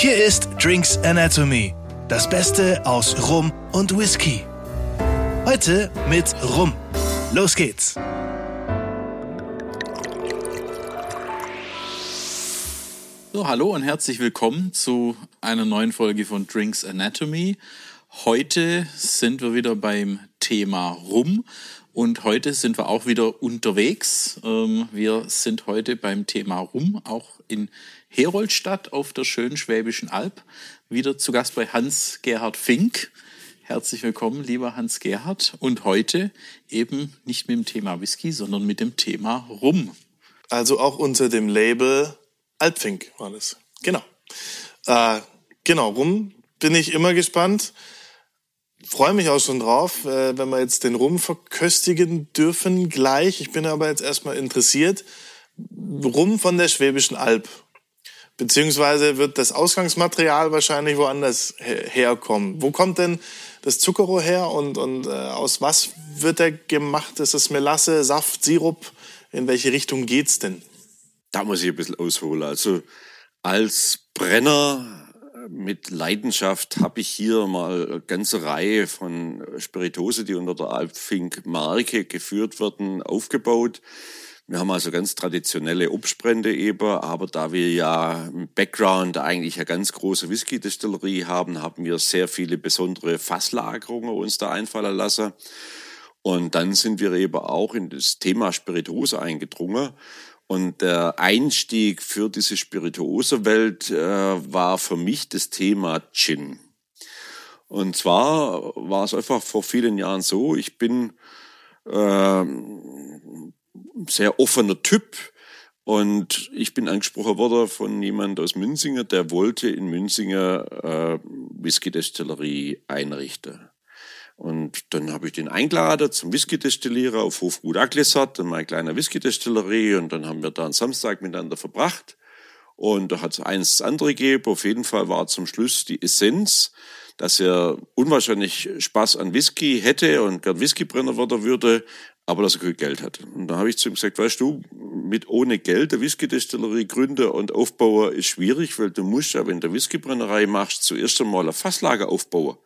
Hier ist Drinks Anatomy, das Beste aus Rum und Whisky. Heute mit Rum. Los geht's. So, hallo und herzlich willkommen zu einer neuen Folge von Drinks Anatomy. Heute sind wir wieder beim Thema Rum und heute sind wir auch wieder unterwegs. Ähm, wir sind heute beim Thema Rum, auch in Heroldstadt auf der schönen Schwäbischen Alb. Wieder zu Gast bei Hans-Gerhard Fink. Herzlich willkommen, lieber Hans-Gerhard. Und heute eben nicht mit dem Thema Whisky, sondern mit dem Thema Rum. Also auch unter dem Label Alpfink war das. Genau. Äh, genau, Rum bin ich immer gespannt. Freue mich auch schon drauf, äh, wenn wir jetzt den Rum verköstigen dürfen gleich. Ich bin aber jetzt erstmal interessiert. Rum von der Schwäbischen Alb. Beziehungsweise wird das Ausgangsmaterial wahrscheinlich woanders herkommen. Wo kommt denn das Zuckerrohr her und, und äh, aus was wird er gemacht? Ist es Melasse, Saft, Sirup? In welche Richtung geht's denn? Da muss ich ein bisschen ausholen. Also als Brenner mit Leidenschaft habe ich hier mal eine ganze Reihe von Spiritose, die unter der Alpfink-Marke geführt werden, aufgebaut. Wir haben also ganz traditionelle Obstbrände eben, aber da wir ja im Background eigentlich eine ganz große Whisky-Destillerie haben, haben wir sehr viele besondere Fasslagerungen uns da einfallen lassen. Und dann sind wir eben auch in das Thema Spiritose eingedrungen. Und der Einstieg für diese Spirituose-Welt äh, war für mich das Thema Gin. Und zwar war es einfach vor vielen Jahren so, ich bin äh, sehr offener Typ und ich bin angesprochen worden von jemand aus Münzinger, der wollte in Münzinger äh, Whisky-Destillerie einrichten. Und dann habe ich den eingeladen zum Whisky-Destillierer auf Hofgut Aglesat, in meine kleine Whisky-Destillerie. Und dann haben wir da einen Samstag miteinander verbracht. Und da hat es eins das andere gegeben. Auf jeden Fall war zum Schluss die Essenz, dass er unwahrscheinlich Spaß an Whisky hätte und gern Whiskybrenner werden würde, aber dass er kein Geld hat. Und da habe ich zu ihm gesagt, weißt du, mit ohne Geld eine Whisky-Destillerie gründen und aufbauen ist schwierig, weil du musst ja, wenn du Whiskybrennerei machst, zuerst einmal ein Fasslager aufbauen.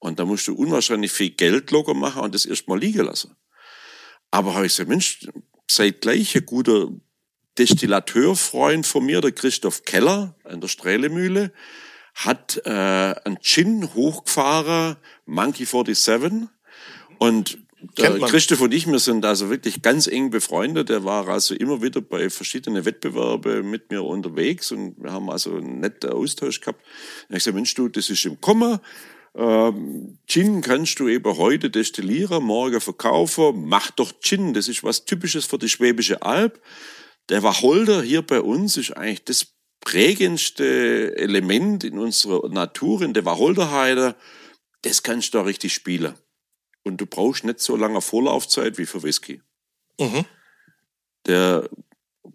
Und da musst du unwahrscheinlich viel Geld locker machen und das erstmal liegen lassen. Aber habe ich gesagt, Mensch, seid gleich ein guter Destillateurfreund von mir, der Christoph Keller an der Strählemühle, hat äh, einen Gin hochgefahren, Monkey 47. Und der Christoph und ich, wir sind also wirklich ganz eng befreundet. Er war also immer wieder bei verschiedenen Wettbewerben mit mir unterwegs und wir haben also einen netten Austausch gehabt. Ich habe gesagt, Mensch, du, das ist im Kommen ähm, Gin kannst du eben heute destillieren, morgen verkaufen. Mach doch Gin, das ist was Typisches für die Schwäbische Alb. Der Wacholder hier bei uns ist eigentlich das prägendste Element in unserer Natur, in der Wacholderheide. Das kannst du da richtig spielen. Und du brauchst nicht so lange Vorlaufzeit wie für Whisky. Mhm. Der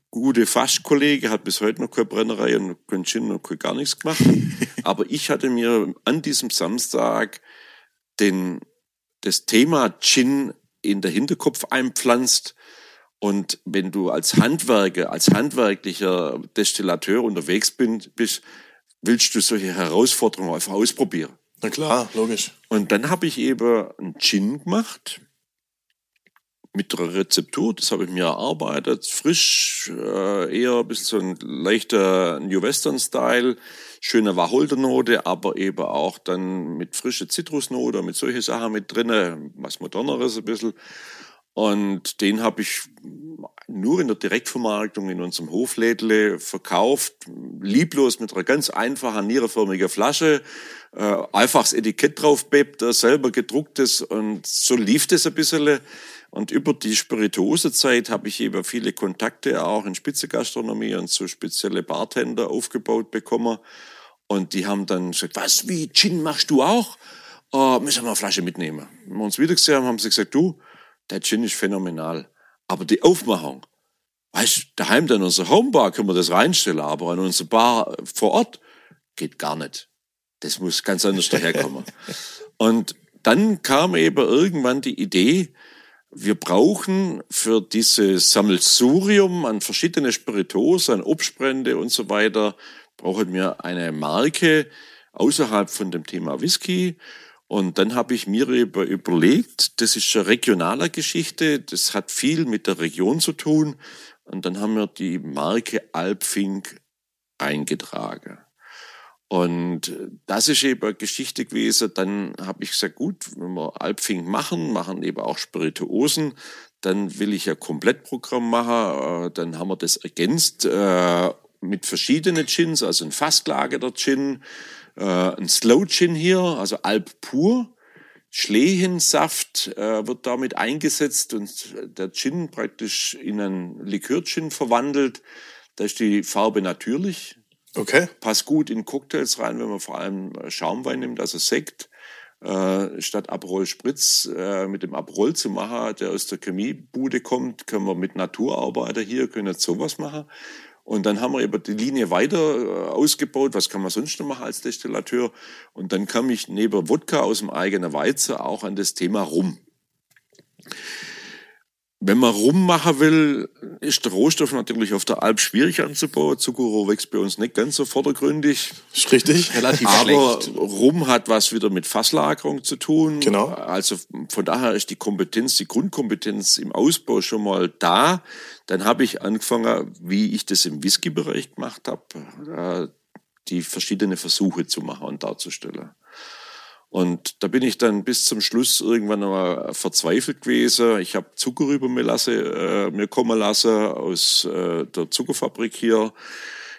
gute Faschkollege hat bis heute noch keine Brennerei und kein Gin noch gar nichts gemacht. Aber ich hatte mir an diesem Samstag den, das Thema Gin in der Hinterkopf einpflanzt. Und wenn du als Handwerker, als handwerklicher Destillateur unterwegs bist, willst du solche Herausforderungen einfach ausprobieren. Na klar, logisch. Und dann habe ich eben einen Gin gemacht mit der Rezeptur, das habe ich mir erarbeitet, frisch, äh, eher ein bisschen so ein leichter New Western Style, schöne Wacholdernote, aber eben auch dann mit frische Zitrusnote, mit solche Sachen mit drinne, was moderneres ein bisschen. Und den habe ich nur in der Direktvermarktung in unserem Hoflädle verkauft, lieblos mit einer ganz einfachen nierenförmigen Flasche, äh, einfaches Etikett drauf bebt, selber gedrucktes und so lief das ein bisschen. Und über die Spirituosezeit habe ich eben viele Kontakte auch in Spitzegastronomie und so spezielle Bartender aufgebaut bekommen. Und die haben dann gesagt, was, wie, Gin machst du auch? Oh, müssen wir eine Flasche mitnehmen. Wenn wir uns wieder gesehen haben, haben sie gesagt, du, der Gin ist phänomenal. Aber die Aufmachung, weißt daheim in unserer Homebar können wir das reinstellen, aber an unserer Bar vor Ort geht gar nicht. Das muss ganz anders daherkommen. Und dann kam eben irgendwann die Idee, wir brauchen für dieses Sammelsurium an verschiedene Spirituosen, an Obstbrände und so weiter, brauchen wir eine Marke außerhalb von dem Thema Whisky. Und dann habe ich mir überlegt, das ist eine regionale Geschichte, das hat viel mit der Region zu tun. Und dann haben wir die Marke Alpfink eingetragen. Und das ist eben eine Geschichte gewesen. Dann habe ich gesagt, gut, wenn wir Alpfink machen, machen eben auch Spirituosen, dann will ich ja Komplettprogramm machen. Äh, dann haben wir das ergänzt äh, mit verschiedenen Gins, also ein fastgelagerter Gin, äh, ein Slow Gin hier, also Alp pur. Schlehensaft äh, wird damit eingesetzt und der Gin praktisch in einen Likör-Gin verwandelt. Da ist die Farbe natürlich. Okay. Passt gut in Cocktails rein, wenn man vor allem Schaumwein nimmt, also Sekt. Äh, statt Aperol Spritz äh, mit dem Aperol zu machen, der aus der Chemiebude kommt, können wir mit Naturarbeiter hier, können jetzt sowas machen. Und dann haben wir eben die Linie weiter äh, ausgebaut. Was kann man sonst noch machen als Destillateur? Und dann kam ich neben Wodka aus dem eigenen Weizen auch an das Thema Rum. Wenn man rummachen will, ist der Rohstoff natürlich auf der Alp schwierig anzubauen. Zuckerrohr wächst bei uns nicht ganz so vordergründig. Ist richtig. Relativ Aber schlecht. Rum hat was wieder mit Fasslagerung zu tun. Genau. Also von daher ist die Kompetenz, die Grundkompetenz im Ausbau schon mal da. Dann habe ich angefangen, wie ich das im Whisky-Bereich gemacht habe, äh, die verschiedenen Versuche zu machen und darzustellen. Und da bin ich dann bis zum Schluss irgendwann mal verzweifelt gewesen. Ich habe Zucker über mir, lasse, äh, mir kommen lassen aus äh, der Zuckerfabrik hier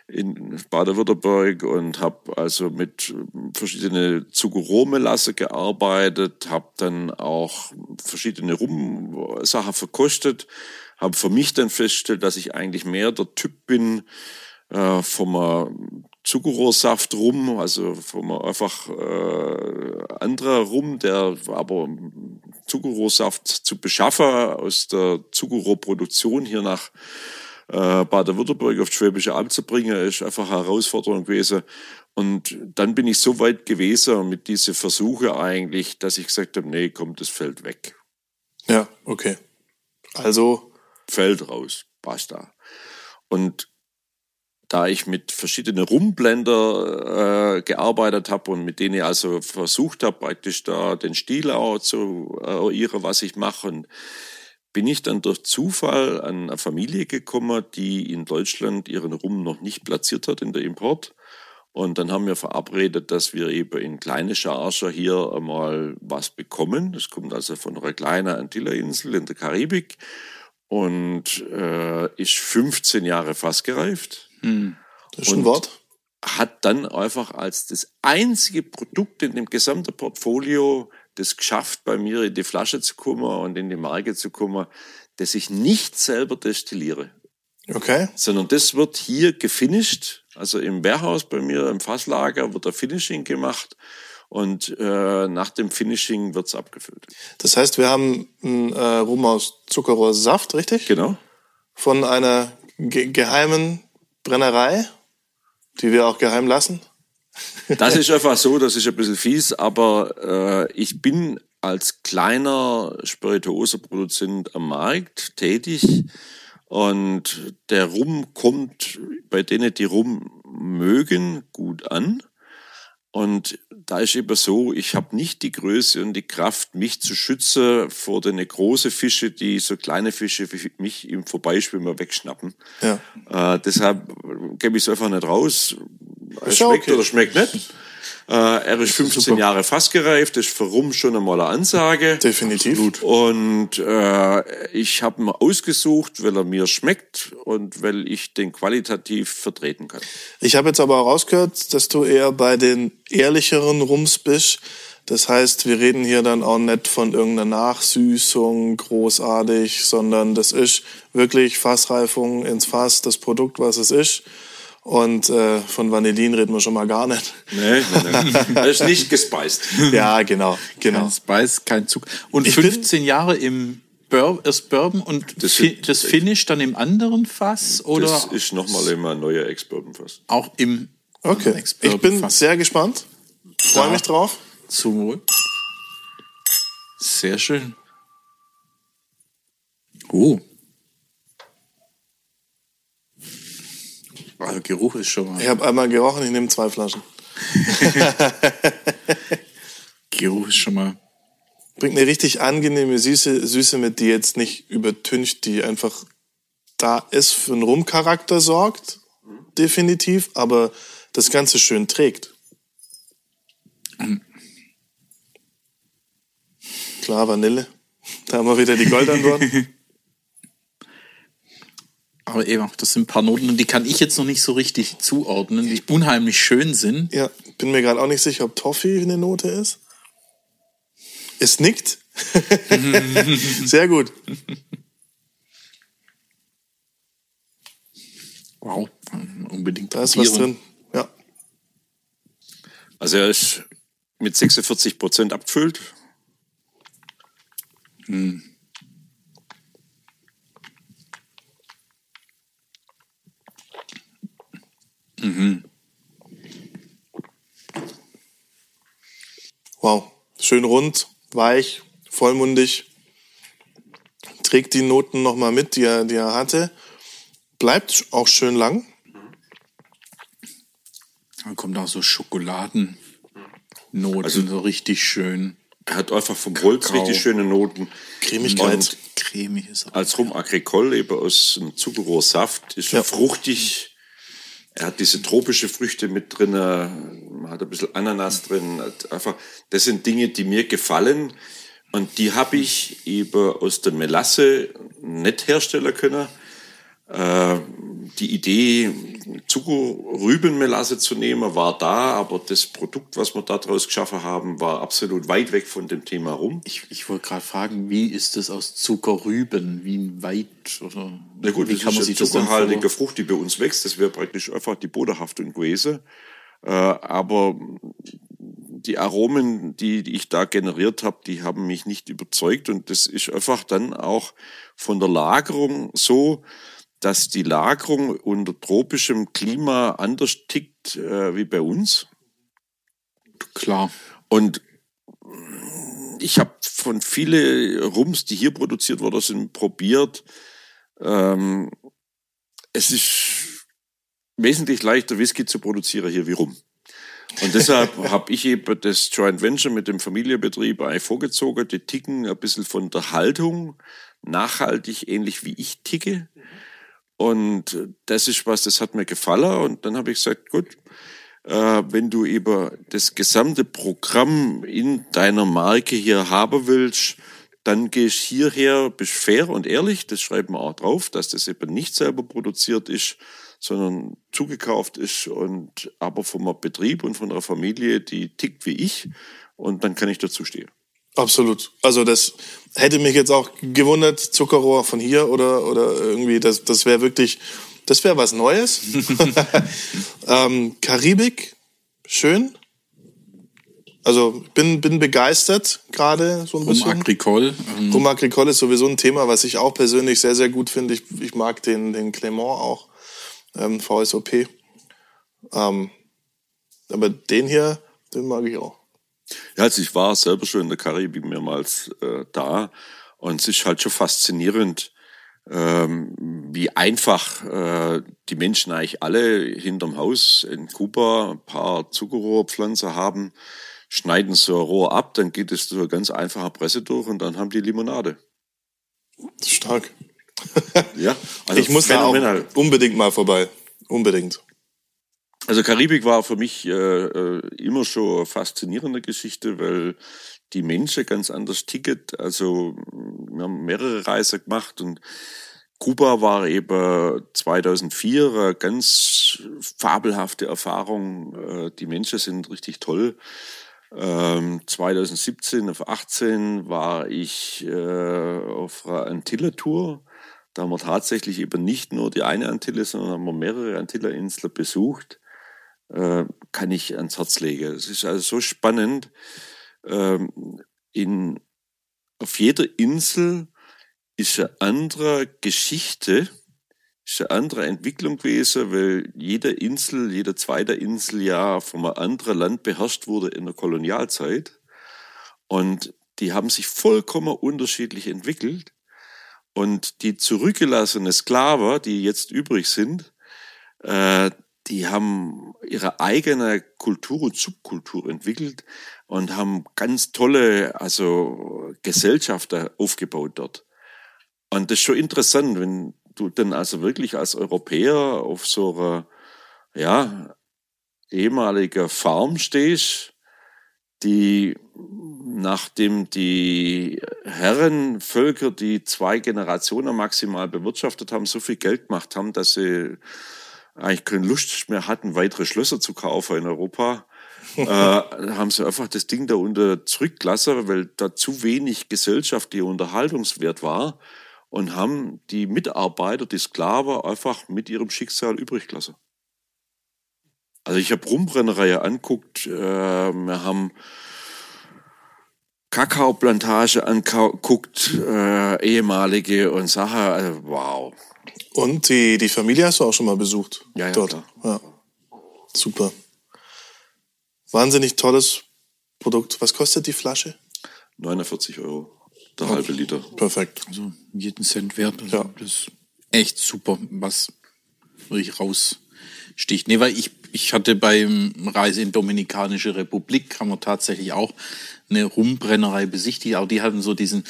in Baden-Württemberg und habe also mit verschiedenen Zuckerrohrmelasse gearbeitet, habe dann auch verschiedene Rum-Sachen verkostet, habe für mich dann festgestellt, dass ich eigentlich mehr der Typ bin äh, vom äh, Zuckerrohrsaft rum, also vom einfach äh, anderer rum, der aber Zuckerrohrsaft zu beschaffen aus der Zuckerrohrproduktion hier nach äh, Baden-Württemberg auf Schwäbische Alb zu bringen, ist einfach eine Herausforderung gewesen. Und dann bin ich so weit gewesen mit diesen Versuche eigentlich, dass ich gesagt habe, nee, komm, das fällt weg. Ja, okay. Also, Fällt raus, basta. Und da ich mit verschiedenen Rumblender äh, gearbeitet habe und mit denen ich also versucht habe, praktisch da den Stil auch zu eruieren, was ich mache. Und bin ich dann durch Zufall an eine Familie gekommen, die in Deutschland ihren Rum noch nicht platziert hat in der Import. Und dann haben wir verabredet, dass wir eben in kleine Charge hier einmal was bekommen. Das kommt also von einer kleinen Antilla-Insel in der Karibik und äh, ist 15 Jahre fast gereift. Das ist ein Wort. Hat dann einfach als das einzige Produkt in dem gesamten Portfolio das geschafft, bei mir in die Flasche zu kommen und in die Marke zu kommen, dass ich nicht selber destilliere Okay. sondern das wird hier gefinisht. Also im Warehouse bei mir im Fasslager wird der Finishing gemacht und äh, nach dem Finishing wird's abgefüllt. Das heißt, wir haben einen äh, Rum aus Zuckerrohrsaft, richtig? Genau. Von einer ge geheimen Brennerei, die wir auch geheim lassen. Das ist einfach so, das ist ein bisschen fies, aber äh, ich bin als kleiner Spirituoseproduzent am Markt tätig und der Rum kommt bei denen, die Rum mögen, gut an. Und da ist eben so, ich habe nicht die Größe und die Kraft, mich zu schützen vor den großen Fische, die so kleine Fische wie mich im Vorbeischwimmen wegschnappen. Ja. Äh, deshalb gebe ich es einfach nicht raus. Es schmeckt okay. oder schmeckt nicht. Äh, er ist 15 super. Jahre fast gereift, ist für Rum schon einmal eine Ansage. Definitiv. Und äh, ich habe ihn ausgesucht, weil er mir schmeckt und weil ich den qualitativ vertreten kann. Ich habe jetzt aber auch rausgehört, dass du eher bei den ehrlicheren Rums bist. Das heißt, wir reden hier dann auch nicht von irgendeiner Nachsüßung großartig, sondern das ist wirklich Fassreifung ins Fass, das Produkt, was es ist. Und äh, von Vanillin reden wir schon mal gar nicht. Nee, nee, nee. Er ist nicht gespeist. Ja, genau, genau. Kein Spice, kein Zug. Und Ich bin- 15 Jahre im Bur erst Bourbon und Das das, sind- das Finish dann im anderen Fass oder Das ist nochmal immer ein neuer Ex-Bourbon fast. auch im Okay, ich bin Fass. sehr gespannt. Freue mich drauf. Zum Wohl. Sehr schön. Oh. Also Geruch ist schon mal. Ich habe einmal gerochen, ich nehme zwei Flaschen. Geruch ist schon mal. Bringt eine richtig angenehme Süße, Süße mit, die jetzt nicht übertüncht, die einfach da ist, für einen Rumcharakter sorgt, definitiv, aber das Ganze schön trägt. Klar, Vanille. Da haben wir wieder die Goldantwort. Aber eben, das sind ein paar Noten und die kann ich jetzt noch nicht so richtig zuordnen, die unheimlich schön sind. Ja, bin mir gerade auch nicht sicher, ob Toffee eine Note ist. Es nickt. Sehr gut. Wow, unbedingt. Da ist was drin. Ja. Also er ist mit 46 Prozent abgefüllt. Wow. Schön rund, weich, vollmundig. Trägt die Noten nochmal mit, die er, die er hatte. Bleibt auch schön lang. Dann kommt auch so Schokoladennoten, Also- so richtig schön. Er hat einfach vom Holz Kakao. richtig schöne Noten. Cremigkeit. Und Cremig ist er. als Rum Agricole eben aus dem Zuckerrohrsaft ist Ja. fruchtig. Er hat diese tropische Früchte mit drin, man hat ein bisschen Ananas drin. Einfach, das sind Dinge, die mir gefallen. Und die habe ich eben aus der Melasse nicht herstellen können. Äh, die Idee, Zuckerrübenmelasse zu nehmen, war da, aber das Produkt, was wir daraus geschaffen haben, war absolut weit weg von dem Thema rum. Ich, ich wollte gerade fragen, wie ist das aus Zuckerrüben? Wie weit oder Na gut, wie das ist eine denn zuckerhaltige Frucht, die bei uns wächst. Das wäre praktisch einfach die Bodenhaftung gewesen. Äh, aber die Aromen, die, die ich da generiert habe, die haben mich nicht überzeugt. Und das ist einfach dann auch von der Lagerung so, dass die Lagerung unter tropischem Klima anders tickt äh, wie bei uns. Klar. Und ich habe von viele Rums, die hier produziert worden sind, probiert. Ähm, es ist wesentlich leichter, Whisky zu produzieren hier wie Rum. Und deshalb habe ich eben das Joint Venture mit dem Familienbetrieb eigentlich vorgezogen. Die ticken ein bisschen von der Haltung nachhaltig, ähnlich wie ich ticke. Und das ist was, das hat mir gefallen. Und dann habe ich gesagt, gut, äh, wenn du eben das gesamte Programm in deiner Marke hier haben willst, dann gehst hierher, bist fair und ehrlich, das schreiben wir auch drauf, dass das eben nicht selber produziert ist, sondern zugekauft ist und aber vom Betrieb und von einer Familie, die tickt wie ich und dann kann ich dazu stehen. Absolut. Also das hätte mich jetzt auch gewundert, Zuckerrohr von hier oder, oder irgendwie, das, das wäre wirklich, das wäre was Neues. ähm, Karibik, schön. Also bin, bin begeistert gerade so ein Rum bisschen. Agricole. Ähm, Rum Agricole ist sowieso ein Thema, was ich auch persönlich sehr, sehr gut finde. Ich, ich mag den, den Clement auch, ähm, VSOP. Ähm, aber den hier, den mag ich auch. Ja, also ich war selber schon in der Karibik mehrmals äh, da und es ist halt schon faszinierend, ähm, wie einfach äh, die Menschen eigentlich alle hinterm Haus in Kuba ein paar Zuckerrohrpflanzen haben, schneiden so ein Rohr ab, dann geht es eine ganz einfache Presse durch und dann haben die Limonade. Stark. Ja, also ich muss da auch unbedingt mal vorbei. Unbedingt. Also Karibik war für mich äh, äh, immer schon eine faszinierende Geschichte, weil die Menschen ganz anders ticket. Also wir haben mehrere Reisen gemacht und Kuba war eben 2004 eine ganz fabelhafte Erfahrung. Äh, Die Menschen sind richtig toll. Ähm, 2017 auf 18 war ich äh, auf einer Antille-Tour. Da haben wir tatsächlich eben nicht nur die eine Antille, sondern haben wir mehrere Antille-Inseln besucht. Äh, kann ich ans Herz legen. Es ist also so spannend. Ähm, in, auf jeder Insel ist eine andere Geschichte, ist eine andere Entwicklung gewesen, weil jede Insel, jede zweite Insel ja von einem anderen Land beherrscht wurde in der Kolonialzeit. Und die haben sich vollkommen unterschiedlich entwickelt. Und die zurückgelassene Sklaven, die jetzt übrig sind, äh, die haben ihre eigene Kultur und Subkultur entwickelt und haben ganz tolle, also Gesellschaften aufgebaut dort. Und das ist schon interessant, wenn du dann also wirklich als Europäer auf so einer, ja, ehemaliger Farm stehst, die nachdem die Herrenvölker, die zwei Generationen maximal bewirtschaftet haben, so viel Geld gemacht haben, dass sie eigentlich keine Lust mehr hatten, weitere Schlösser zu kaufen in Europa, äh, haben sie einfach das Ding da unter zurückgelassen, weil da zu wenig gesellschaftlicher Unterhaltungswert war und haben die Mitarbeiter, die Sklaven einfach mit ihrem Schicksal übrig gelassen. Also ich habe Rumbrennerei anguckt, äh, wir haben Kakaoplantage anguckt, äh, ehemalige und Sache, also wow. Und die, die Familie hast du auch schon mal besucht? Ja, ja, dort. klar. Ja. Super. Wahnsinnig tolles Produkt. Was kostet die Flasche? 49 Euro, der halbe Liter. Perfekt. Also jeden Cent wert. Also Ja. Das ist echt super, was wirklich raussticht. Nee, weil ich, ich hatte beim Reise in Dominikanische Republik, haben wir tatsächlich auch eine Rumbrennerei besichtigt, aber die hatten so diesen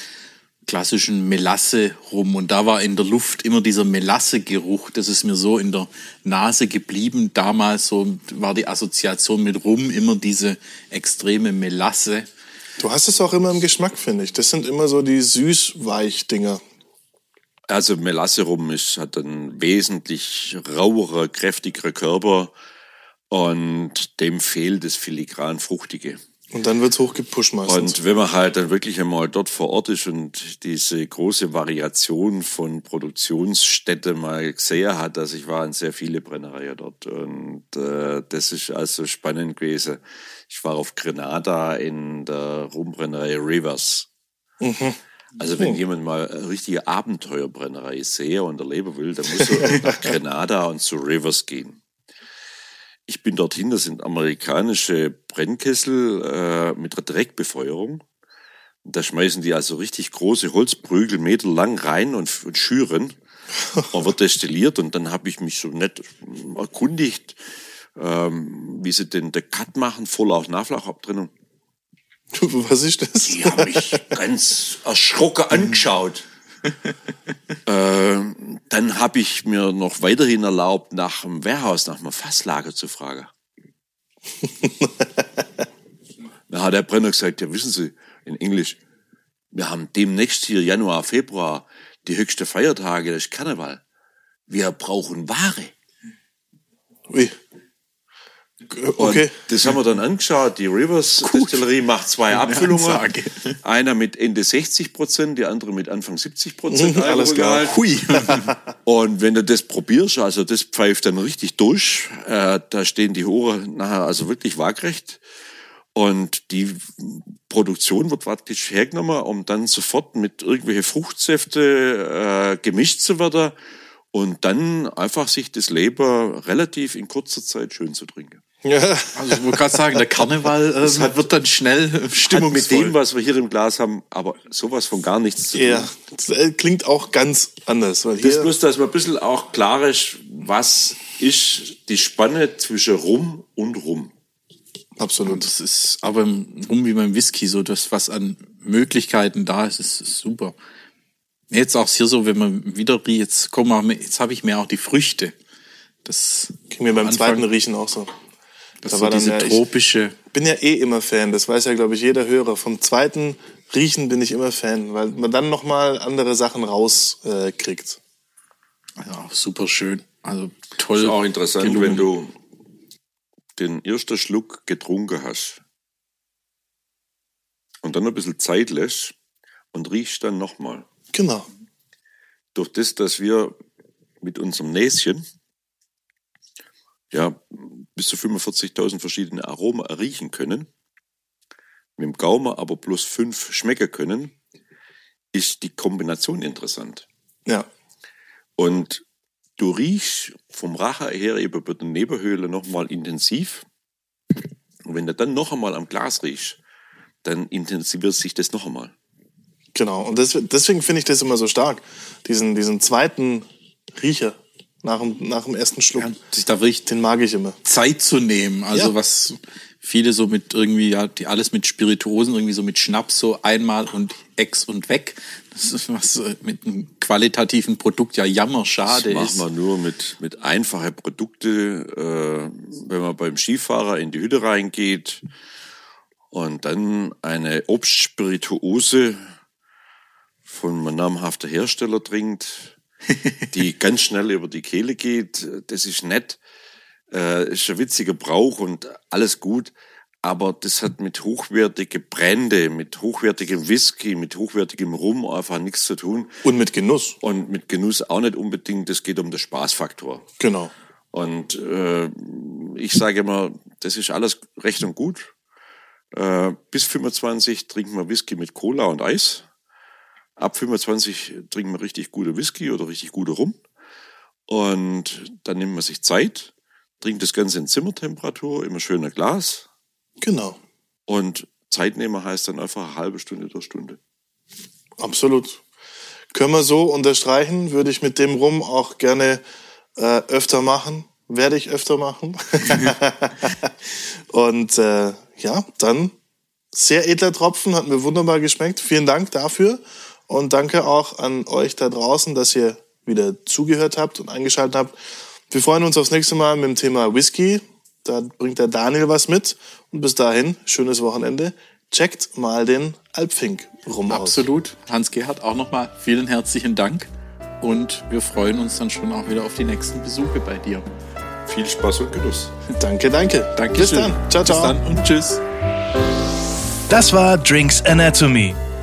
klassischen Melasse rum und da war in der Luft immer dieser Melasse-Geruch, das ist mir so in der Nase geblieben. Damals so war die Assoziation mit Rum immer diese extreme Melasse. Du hast es auch immer im Geschmack, finde ich. Das sind immer so die süß-weich-Dinger. Also Melasse rum ist, hat einen wesentlich rauere, kräftigere Körper und dem fehlt das filigran Fruchtige. Und dann wird's hochgepusht meistens. Und wenn man halt dann wirklich einmal dort vor Ort ist und diese große Variation von Produktionsstätte mal gesehen hat, also ich war in sehr viele Brennereien dort und äh, das ist also spannend gewesen. Ich war auf Grenada in der Rumbrennerei Rivers. Also wenn jemand mal eine richtige Abenteuerbrennerei sehe und erleben will, dann muss er nach Grenada und zu Rivers gehen. Ich bin dorthin, das sind amerikanische Brennkessel äh, mit Direktbefeuerung. Da schmeißen die also richtig große Holzprügel meterlang rein und, und schüren. Und wird destilliert und dann habe ich mich so nett erkundigt, ähm, wie sie denn den Cut machen, Vorlauf-Nachlaufabtrennung. Was ist das? Die haben mich ganz erschrocken angeschaut. ähm, dann habe ich mir noch weiterhin erlaubt, nach dem Warehouse, nach einem Fasslager zu fragen. da hat der Brenner gesagt, ja wissen Sie, in Englisch, wir haben demnächst hier Januar, Februar die höchste Feiertage, das ist Karneval. Wir brauchen Ware. Ui. Und Okay. das haben wir dann angeschaut. Die Rivers Distillerie macht zwei Abfüllungen. Ansage. Einer mit Ende 60 Prozent, die andere mit Anfang 70 Prozent. Mhm, alles klar. Hui. Und wenn du das probierst, also das pfeift dann richtig durch, äh, da stehen die Ohren nachher also wirklich waagrecht. Und die Produktion wird praktisch hergenommen, um dann sofort mit irgendwelche Fruchtsäfte äh, gemischt zu werden und dann einfach sich das Leben relativ in kurzer Zeit schön zu trinken. Ja. Also ich wollte gerade sagen, der Karneval äh, wird dann schnell äh, Hat mit stimmungsvoll. dem, was wir hier im Glas haben, aber sowas von gar nichts zu tun. ja. Das klingt auch ganz anders. Weil Das bloß, dass man ein bisschen auch klar ist, was ist die Spanne zwischen Rum und Rum. absolut. Das ist aber im rum wie beim Whisky so, das was an Möglichkeiten da ist, ist, ist super. Jetzt auch hier so, wenn man wieder riecht, jetzt komm mal, jetzt habe ich mir auch die Früchte. Das Ging mir beim Anfang- zweiten Riechen auch so. Das Da dann diese ja, ich- tropische. bin ja eh immer Fan, das weiß ja, glaube ich, jeder Hörer. Vom zweiten Riechen bin ich immer Fan, weil man dann nochmal andere Sachen rauskriegt. Äh, kriegt. Ja, super schön. Also toll. ist auch interessant, gelungen. wenn du den ersten Schluck getrunken hast und dann ein bisschen Zeit lässt und riechst dann nochmal. genau. Durch das, dass wir mit unserem Näschen ja bis zu 45.000 verschiedene Aromen riechen können, mit dem Gaumen aber bloß fünf schmecken können, ist die Kombination interessant. Ja. Und du riechst vom Rache her eben über die Nebenhöhle nochmal intensiv. Und wenn du dann noch einmal am Glas riechst, dann intensiviert sich das noch einmal. Genau. Und deswegen finde ich das immer so stark. Diesen, diesen zweiten Riecher. Nach dem, nach dem ersten Schluck. Ja, sich da wirklich Den mag ich immer. Zeit zu nehmen. Also Ja. was viele so mit irgendwie, ja, die alles mit Spirituosen, irgendwie so mit Schnaps so einmal und ex und weg. Das ist was äh, mit einem qualitativen Produkt ja jammerschade Das ist. macht man nur mit, mit einfachen Produkte, äh, wenn man beim Skifahrer in die Hütte reingeht und dann eine Obstspirituose von einem namhaften Hersteller trinkt, die ganz schnell über die Kehle geht. Das ist nett, äh, ist ein witziger Brauch und alles gut. Aber das hat mit hochwertigen Brände, mit hochwertigem Whisky, mit hochwertigem Rum einfach nichts zu tun. Und mit Genuss. Und mit Genuss auch nicht unbedingt. Es geht um den Spaßfaktor. Genau. Und äh, ich sage immer, das ist alles recht und gut. Äh, bis 25 trinken wir Whisky mit Cola und Eis. Ab 25 trinken wir richtig gute Whisky oder richtig gute Rum. Und dann nimmt man sich Zeit, trinkt das Ganze in Zimmertemperatur, immer schöner Glas. Genau. Und Zeitnehmer heißt dann einfach eine halbe Stunde der Stunde. Absolut. Können wir so unterstreichen, würde ich mit dem Rum auch gerne äh, öfter machen. Werde ich öfter machen. Und äh, ja, dann sehr edler Tropfen, hat mir wunderbar geschmeckt. Vielen Dank dafür. Und danke auch an euch da draußen, dass ihr wieder zugehört habt und eingeschaltet habt. Wir freuen uns aufs nächste Mal mit dem Thema Whisky. Da bringt der Daniel was mit. Und bis dahin, schönes Wochenende. Checkt mal den Alpfink rum aus. Absolut. Hans-Gerhard, auch nochmal vielen herzlichen Dank. Und wir freuen uns dann schon auch wieder auf die nächsten Besuche bei dir. Viel Spaß und Genuss. Danke, danke. Danke Bis dann. Ciao, ciao. Bis dann und tschüss. Das war Drinks Anatomy.